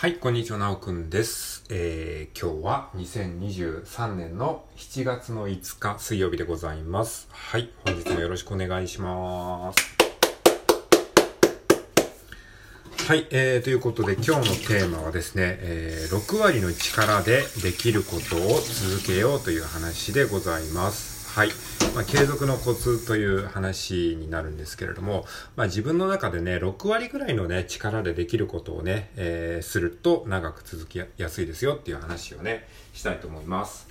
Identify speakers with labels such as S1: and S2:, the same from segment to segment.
S1: はい、こんにちは、なおくんです。えー、今日は2023年の7月の5日水曜日でございます。はい、本日もよろしくお願いします。はい、えー、ということで今日のテーマはですね、えー、6割の力でできることを続けようという話でございます。はい。まあ、継続のコツという話になるんですけれども、まあ、自分の中でね、6割ぐらいのね、力でできることをね、えー、すると長く続きやすいですよっていう話をね、したいと思います。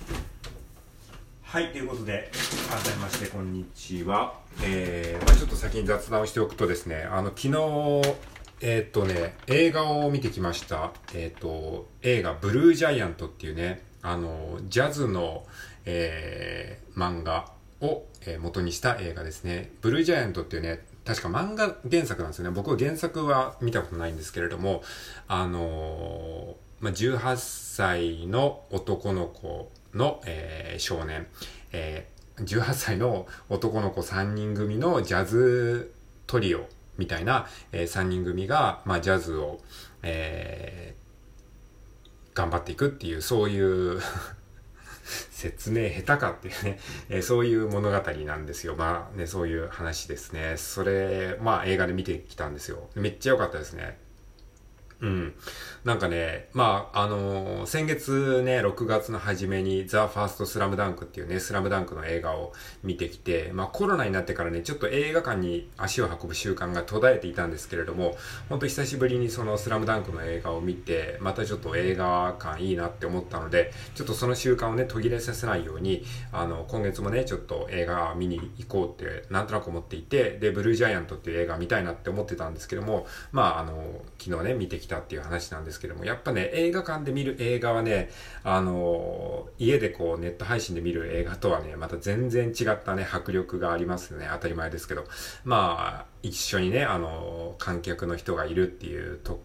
S1: はい、ということで、改めまして、こんにちは。えー、まあ、ちょっと先に雑談をしておくとですね、あの、昨日、えっ、とね、映画を見てきました。えっ、と、映画、ブルージャイアントっていうね、あの、ジャズの、えー、漫画を、え元にした映画ですね。ブルージャイアントっていうね、確か漫画原作なんですよね。僕は原作は見たことないんですけれども、あのー、まあ、18歳の男の子の、えー、少年、えー、18歳の男の子3人組のジャズトリオみたいな、えー、3人組が、まあ、ジャズを、えー、頑張っていくっていう、そういう 説明下手かっていうね、えー、そういう物語なんですよ。まあね、そういう話ですね。それ、まあ映画で見てきたんですよ。めっちゃ良かったですね。うん。なんかね、まあ、あのー、先月ね、6月の初めに、ザ・ファースト・スラムダンクっていうね、スラムダンクの映画を見てきて、まあ、コロナになってからね、ちょっと映画館に足を運ぶ習慣が途絶えていたんですけれども、ほんと久しぶりにそのスラムダンクの映画を見て、またちょっと映画館いいなって思ったので、ちょっとその習慣をね、途切れさせないように、あの、今月もね、ちょっと映画見に行こうって、なんとなく思っていて、で、ブルージャイアントっていう映画見たいなって思ってたんですけども、まあ、あの、昨日ね、見てきてたっていう話なんですけども、やっぱね、映画館で見る映画はね、あのー、家でこうネット配信で見る映画とはね、また全然違ったね、迫力がありますよね。当たり前ですけど。まあ、一緒にね、あのー、観客の人がいるっていうと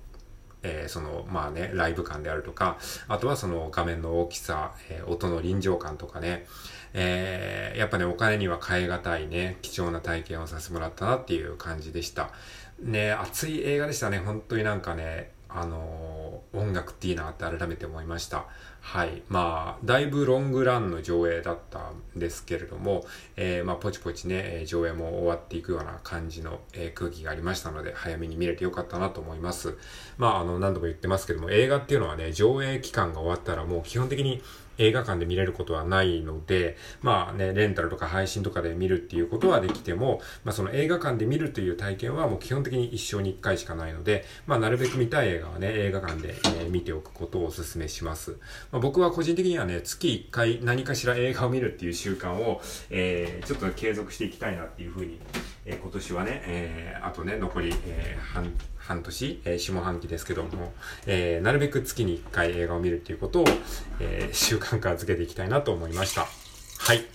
S1: えー、その、まあね、ライブ感であるとか、あとはその画面の大きさ、えー、音の臨場感とかね、えー、やっぱね、お金には変え難いね、貴重な体験をさせてもらったなっていう感じでした。ね、熱い映画でしたね。本当になんかね、あのー、音楽っていいなって改めて思いました。はい。まあ、だいぶロングランの上映だったんですけれども、えー、まあ、ポチポチね、上映も終わっていくような感じの、えー、空気がありましたので、早めに見れてよかったなと思います。まあ、あの、何度も言ってますけども、映画っていうのはね、上映期間が終わったらもう基本的に映画館で見れることはないので、まあね、レンタルとか配信とかで見るっていうことはできても、まあその映画館で見るという体験はもう基本的に一生に一回しかないので、まあなるべく見たい映画はね、映画館で、え、見ておくことをお勧めします。まあ、僕は個人的にはね、月一回何かしら映画を見るっていう習慣を、えー、ちょっと継続していきたいなっていうふうに、えー、今年はね、えー、あとね、残り、えー、半、半年、えー、下半期ですけども、えー、なるべく月に1回映画を見るということを、えー、習慣化づけていきたいなと思いました。はい。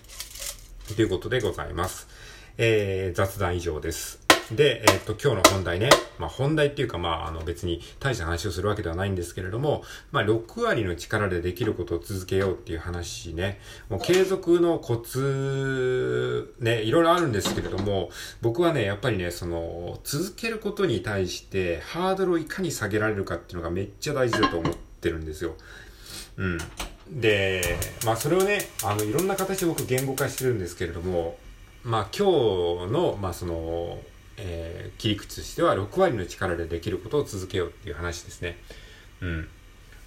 S1: ということでございます。えー、雑談以上です。で、えっ、と、今日の本題ね。まあ、本題っていうか、まあ、あの、別に大した話をするわけではないんですけれども、まあ、6割の力でできることを続けようっていう話ね。もう、継続のコツ、ね、いろいろあるんですけれども、僕はね、やっぱりね、その、続けることに対して、ハードルをいかに下げられるかっていうのがめっちゃ大事だと思ってるんですよ。うん。で、まあ、それをね、あの、いろんな形で僕言語化してるんですけれども、まあ、今日の、まあ、その、えー、切り口としては6割の力でできることを続けようっていう話ですね。うん。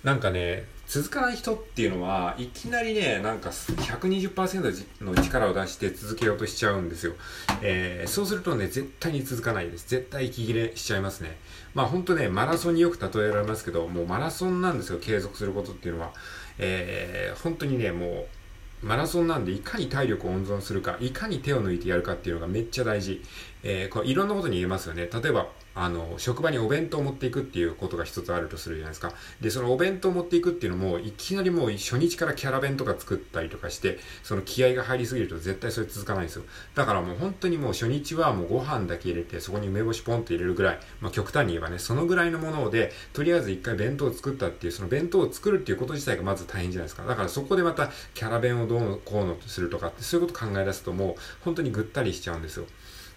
S1: なんかね、続かない人っていうのは、いきなりね、なんか120%の力を出して続けようとしちゃうんですよ。えー、そうするとね、絶対に続かないです。絶対息切れしちゃいますね。まあほんとね、マラソンによく例えられますけど、もうマラソンなんですよ、継続することっていうのは。えー、本当にね、もう、マラソンなんでいかに体力を温存するか、いかに手を抜いてやるかっていうのがめっちゃ大事。えー、これいろんなことに言えますよね。例えば、あの、職場にお弁当を持っていくっていうことが一つあるとするじゃないですか。で、そのお弁当を持っていくっていうのも、いきなりもう初日からキャラ弁とか作ったりとかして、その気合が入りすぎると絶対それ続かないんですよ。だからもう本当にもう初日はもうご飯だけ入れて、そこに梅干しポンと入れるぐらい、まあ極端に言えばね、そのぐらいのもので、とりあえず一回弁当を作ったっていう、その弁当を作るっていうこと自体がまず大変じゃないですか。だからそこでまたキャラ弁をどうのこうのとするとかって、そういうこと考え出すともう本当にぐったりしちゃうんですよ。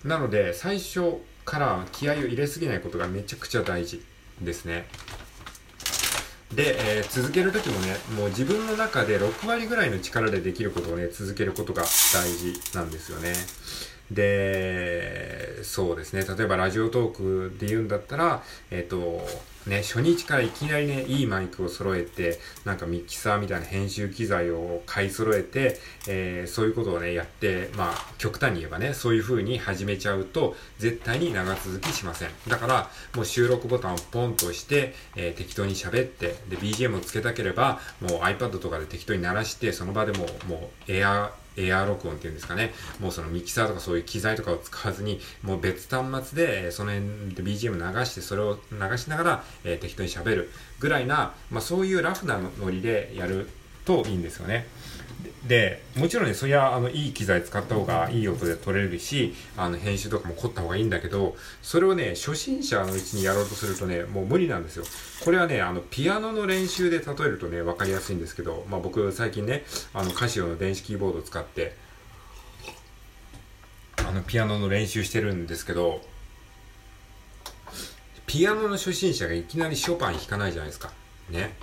S1: なので、最初から気合を入れすぎないことがめちゃくちゃ大事ですね。で、えー、続ける時もね、もう自分の中で6割ぐらいの力でできることをね、続けることが大事なんですよね。で、そうですね。例えばラジオトークで言うんだったら、えっ、ー、と、ね、初日からいきなりね、いいマイクを揃えて、なんかミキサーみたいな編集機材を買い揃えて、えー、そういうことをね、やって、まあ、極端に言えばね、そういう風に始めちゃうと、絶対に長続きしません。だから、もう収録ボタンをポンとして、えー、適当に喋って、で、BGM をつけたければ、もう iPad とかで適当に鳴らして、その場でも、もう、エアー、エア録音っていうんですかね。もうそのミキサーとかそういう機材とかを使わずに、もう別端末で、その辺で BGM 流して、それを流しながら、えー、適当に喋るぐらいな、まあそういうラフなノリでやるといいんですよね。でもちろんねそりゃあのいい機材使った方がいい音で撮れるしあの編集とかも凝った方がいいんだけどそれをね初心者のうちにやろうとするとねもう無理なんですよ。これはねあのピアノの練習で例えるとね分かりやすいんですけど、まあ、僕最近ねあのカシオの電子キーボードを使ってあのピアノの練習してるんですけどピアノの初心者がいきなりショパン弾かないじゃないですか。ね。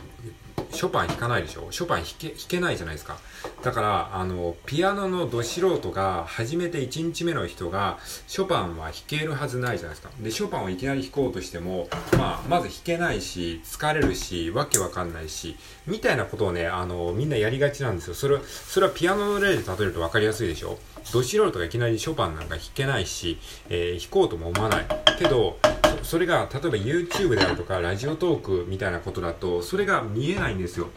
S1: ショパン弾かないでしょ？ショパン弾け弾けないじゃないですか。だから、あの、ピアノのど素人が、初めて1日目の人が、ショパンは弾けるはずないじゃないですか。で、ショパンをいきなり弾こうとしても、まあ、まず弾けないし、疲れるし、わけわかんないし、みたいなことをね、あの、みんなやりがちなんですよ。それは、それはピアノの例で例えるとわかりやすいでしょ？ど素人がいきなりショパンなんか弾けないし、えー、弾こうとも思わない。けど、それが例えば YouTube であるとかラジオトークみたいなことだとそれが見えないんですよ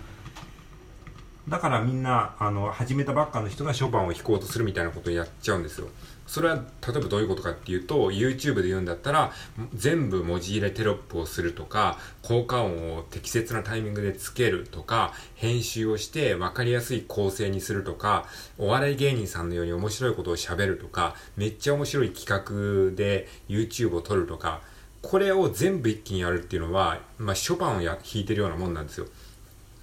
S1: だからみんなあの始めたばっかの人がショパンを弾こうとするみたいなことをやっちゃうんですよそれは例えばどういうことかっていうと YouTube で言うんだったら全部文字入れテロップをするとか効果音を適切なタイミングでつけるとか編集をして分かりやすい構成にするとかお笑い芸人さんのように面白いことを喋るとかめっちゃ面白い企画で YouTube を撮るとかこれを全部一気にやるっていうのは、まあ、ショパンをや弾いてるようなもんなんですよ。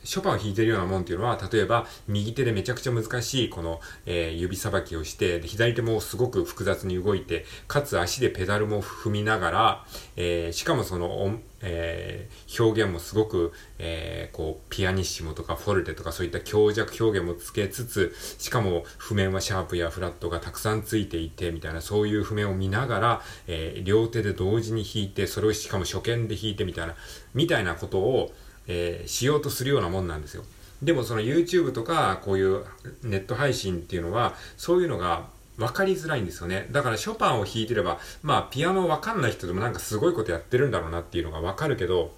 S1: ショパンを弾いてるようなもんっていうのは、例えば、右手でめちゃくちゃ難しい、この、えー、指さばきをして、左手もすごく複雑に動いて、かつ足でペダルも踏みながら、えー、しかもその、えー、表現もすごく、えー、こう、ピアニッシモとかフォルテとかそういった強弱表現もつけつつ、しかも譜面はシャープやフラットがたくさんついていて、みたいな、そういう譜面を見ながら、えー、両手で同時に弾いて、それをしかも初見で弾いてみたいな、みたいなことを、えー、しようとするようなもんなんですよ。でもその YouTube とかこういうネット配信っていうのはそういうのが分かりづらいんですよね。だからショパンを弾いてれば、まあピアノ分かんない人でもなんかすごいことやってるんだろうなっていうのが分かるけど、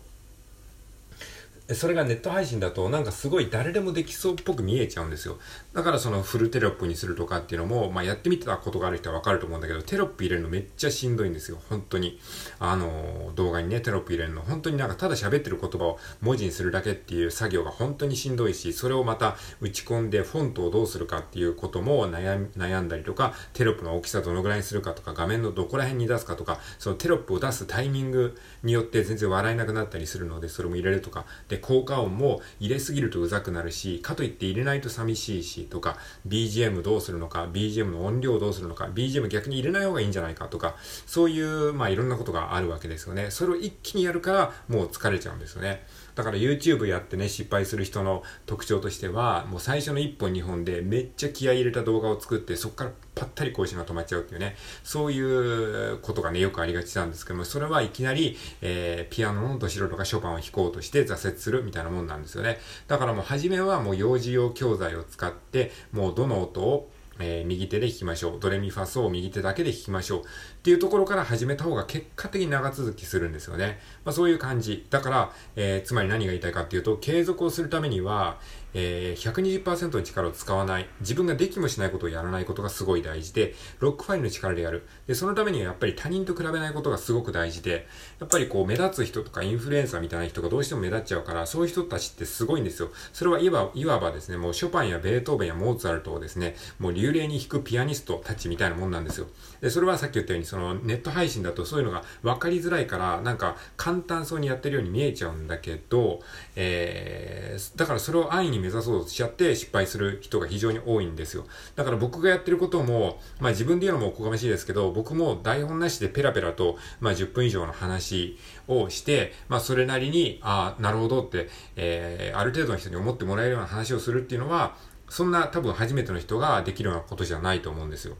S1: それがネット配信だとなんかすごい誰でもできそうっぽく見えちゃうんですよ。だからそのフルテロップにするとかっていうのも、まあやってみたことがある人はわかると思うんだけど、テロップ入れるのめっちゃしんどいんですよ。本当に。あの、動画にね、テロップ入れるの。本当になんかただ喋ってる言葉を文字にするだけっていう作業が本当にしんどいし、それをまた打ち込んでフォントをどうするかっていうことも悩悩んだりとか、テロップの大きさどのぐらいにするかとか、画面のどこら辺に出すかとか、そのテロップを出すタイミングによって全然笑えなくなったりするので、それも入れるとか。で、効果音も入れすぎるとうざくなるし、かといって入れないと寂しいし、とか、BGM どうするのか、BGM の音量どうするのか、BGM 逆に入れない方がいいんじゃないかとか、そういう、まあいろんなことがあるわけですよね。それを一気にやるから、もう疲れちゃうんですよね。だから YouTube やってね、失敗する人の特徴としては、もう最初の1本2本でめっちゃ気合い入れた動画を作って、そこからぱったり更新が止まっちゃうっていうね、そういうことがね、よくありがちなんですけども、それはいきなり、えー、ピアノのど素人がショパンを弾こうとして挫折するみたいなもんなんですよね。だからもう初めはもう幼児用教材を使って、もうどの音をえー、右手で弾きましょう。ドレミファソを右手だけで弾きましょう。っていうところから始めた方が結果的に長続きするんですよね。まあそういう感じ。だから、えー、つまり何が言いたいかっていうと、継続をするためには、えー、120%の力を使わない、自分ができもしないことをやらないことがすごい大事で、ロックファイルの力でやる。で、そのためにはやっぱり他人と比べないことがすごく大事で、やっぱりこう目立つ人とかインフルエンサーみたいな人がどうしても目立っちゃうから、そういう人たちってすごいんですよ。それはいわいわばですね、もうショパンやベートーベンやモーツァルトをですね、もう流麗に弾くピアニストたちみたいなもんなんですよ。で、それはさっき言ったように、そのネット配信だとそういうのが分かりづらいから、なんか簡単そうにやってるように見えちゃうんだけど、えー、だからそれを安易に目指そうとしちゃって失敗する人が非常に多いんですよ。だから僕がやってることも、まあ自分で言うのもおこがましいですけど、僕も台本なしでペラペラと、まあ10分以上の話をして、まあそれなりに、ああ、なるほどって、えー、ある程度の人に思ってもらえるような話をするっていうのは、そんな多分初めての人ができるようなことじゃないと思うんですよ。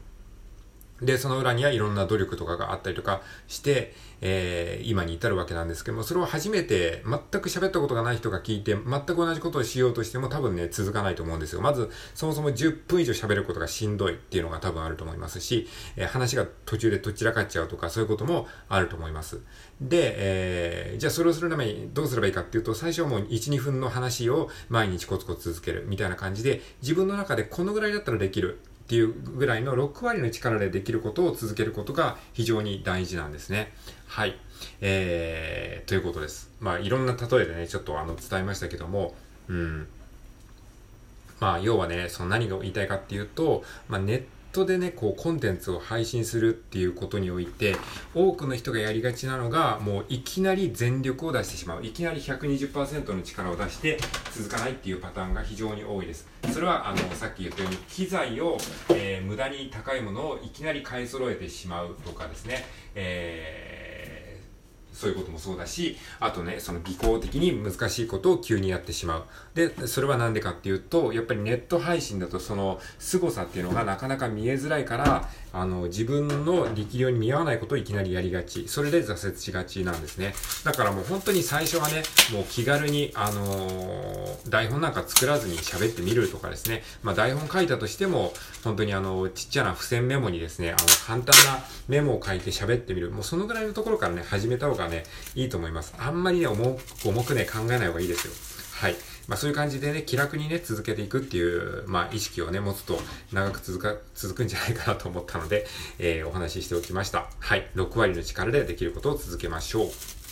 S1: で、その裏にはいろんな努力とかがあったりとかして、えー、今に至るわけなんですけども、それを初めて全く喋ったことがない人が聞いて、全く同じことをしようとしても多分ね、続かないと思うんですよ。まず、そもそも10分以上喋ることがしんどいっていうのが多分あると思いますし、えー、話が途中でどちらかっちゃうとか、そういうこともあると思います。で、えー、じゃあそれをするためにどうすればいいかっていうと、最初はもう1、2分の話を毎日コツコツ続けるみたいな感じで、自分の中でこのぐらいだったらできる。っていうぐらいの6割の力でできることを続けることが非常に大事なんですね。はい。えー、ということです。まあ、いろんな例えでね、ちょっとあの、伝えましたけども、うん。まあ、要はね、その何が言いたいかっていうと、まあ、ネットでね、こう、コンテンツを配信するっていうことにおいて、多くの人がやりがちなのが、もういきなり全力を出してしまう。いきなり120%の力を出して続かないっていうパターンが非常に多いです。それは、あの、さっき言ったように、機材を、えー、無駄に高いものをいきなり買い揃えてしまうとかですね、えーそういうこともそうだし、あとね、その技巧的に難しいことを急にやってしまう。で、それはなんでかっていうと、やっぱりネット配信だとその凄さっていうのがなかなか見えづらいから、あの、自分の力量に見合わないことをいきなりやりがち。それで挫折しがちなんですね。だからもう本当に最初はね、もう気軽に、あのー、台本なんか作らずに喋ってみるとかですね、まあ台本書いたとしても、本当にあの、ちっちゃな付箋メモにですね、あの、簡単なメモを書いて喋ってみる。もうそのぐらいのところからね、始めた方がね、いいと思います。あんまりね、重くね、考えない方がいいですよ。はい。まあそういう感じでね、気楽にね、続けていくっていう、まあ意識をね、持つと長く続か、続くんじゃないかなと思ったので、えー、お話ししておきました。はい。6割の力でできることを続けましょう。